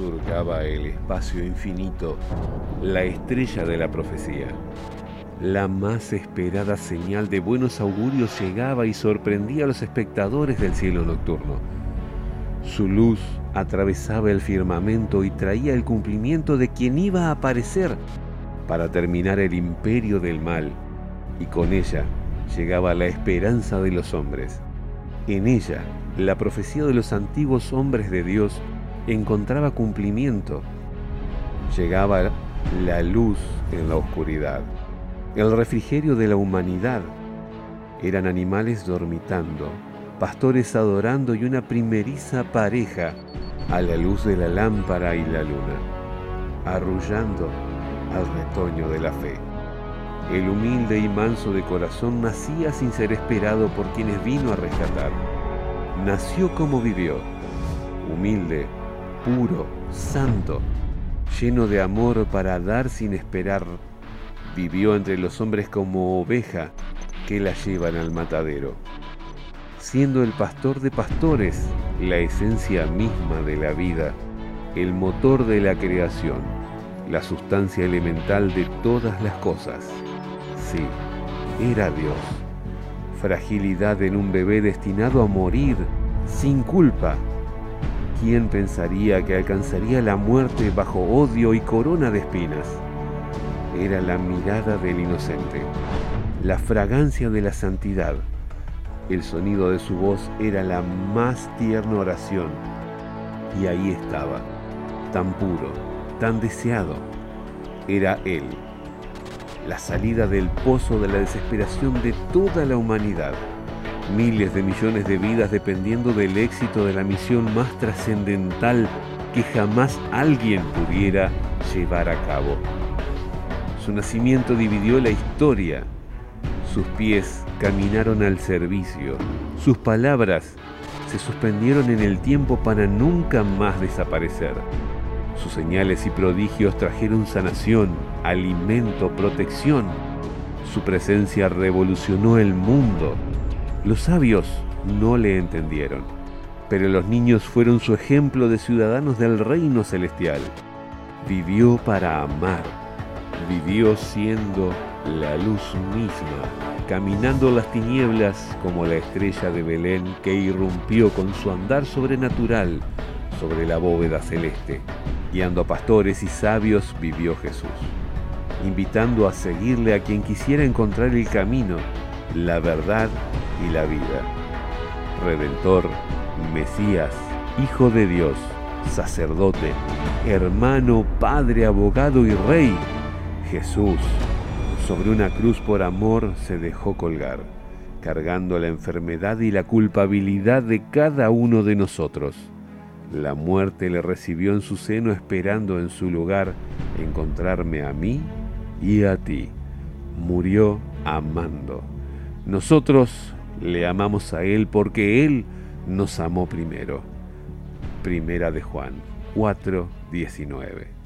surcaba el espacio infinito la estrella de la profecía. La más esperada señal de buenos augurios llegaba y sorprendía a los espectadores del cielo nocturno. Su luz atravesaba el firmamento y traía el cumplimiento de quien iba a aparecer para terminar el imperio del mal, y con ella llegaba la esperanza de los hombres. En ella, la profecía de los antiguos hombres de Dios encontraba cumplimiento. Llegaba la luz en la oscuridad, el refrigerio de la humanidad. Eran animales dormitando, pastores adorando y una primeriza pareja a la luz de la lámpara y la luna, arrullando al retoño de la fe. El humilde y manso de corazón nacía sin ser esperado por quienes vino a rescatar. Nació como vivió, humilde, puro, santo, lleno de amor para dar sin esperar. Vivió entre los hombres como oveja que la llevan al matadero. Siendo el pastor de pastores, la esencia misma de la vida, el motor de la creación, la sustancia elemental de todas las cosas. Sí, era Dios. Fragilidad en un bebé destinado a morir sin culpa ¿Quién pensaría que alcanzaría la muerte bajo odio y corona de espinas? Era la mirada del inocente, la fragancia de la santidad. El sonido de su voz era la más tierna oración. Y ahí estaba, tan puro, tan deseado. Era Él, la salida del pozo de la desesperación de toda la humanidad miles de millones de vidas dependiendo del éxito de la misión más trascendental que jamás alguien pudiera llevar a cabo. Su nacimiento dividió la historia, sus pies caminaron al servicio, sus palabras se suspendieron en el tiempo para nunca más desaparecer. Sus señales y prodigios trajeron sanación, alimento, protección. Su presencia revolucionó el mundo los sabios no le entendieron, pero los niños fueron su ejemplo de ciudadanos del reino celestial. Vivió para amar, vivió siendo la luz misma, caminando las tinieblas como la estrella de Belén que irrumpió con su andar sobrenatural sobre la bóveda celeste. Guiando a pastores y sabios vivió Jesús, invitando a seguirle a quien quisiera encontrar el camino, la verdad y la vida. Redentor, Mesías, Hijo de Dios, sacerdote, hermano, Padre, abogado y Rey, Jesús, sobre una cruz por amor se dejó colgar, cargando la enfermedad y la culpabilidad de cada uno de nosotros. La muerte le recibió en su seno esperando en su lugar encontrarme a mí y a ti. Murió amando. Nosotros le amamos a Él porque Él nos amó primero. Primera de Juan 4:19.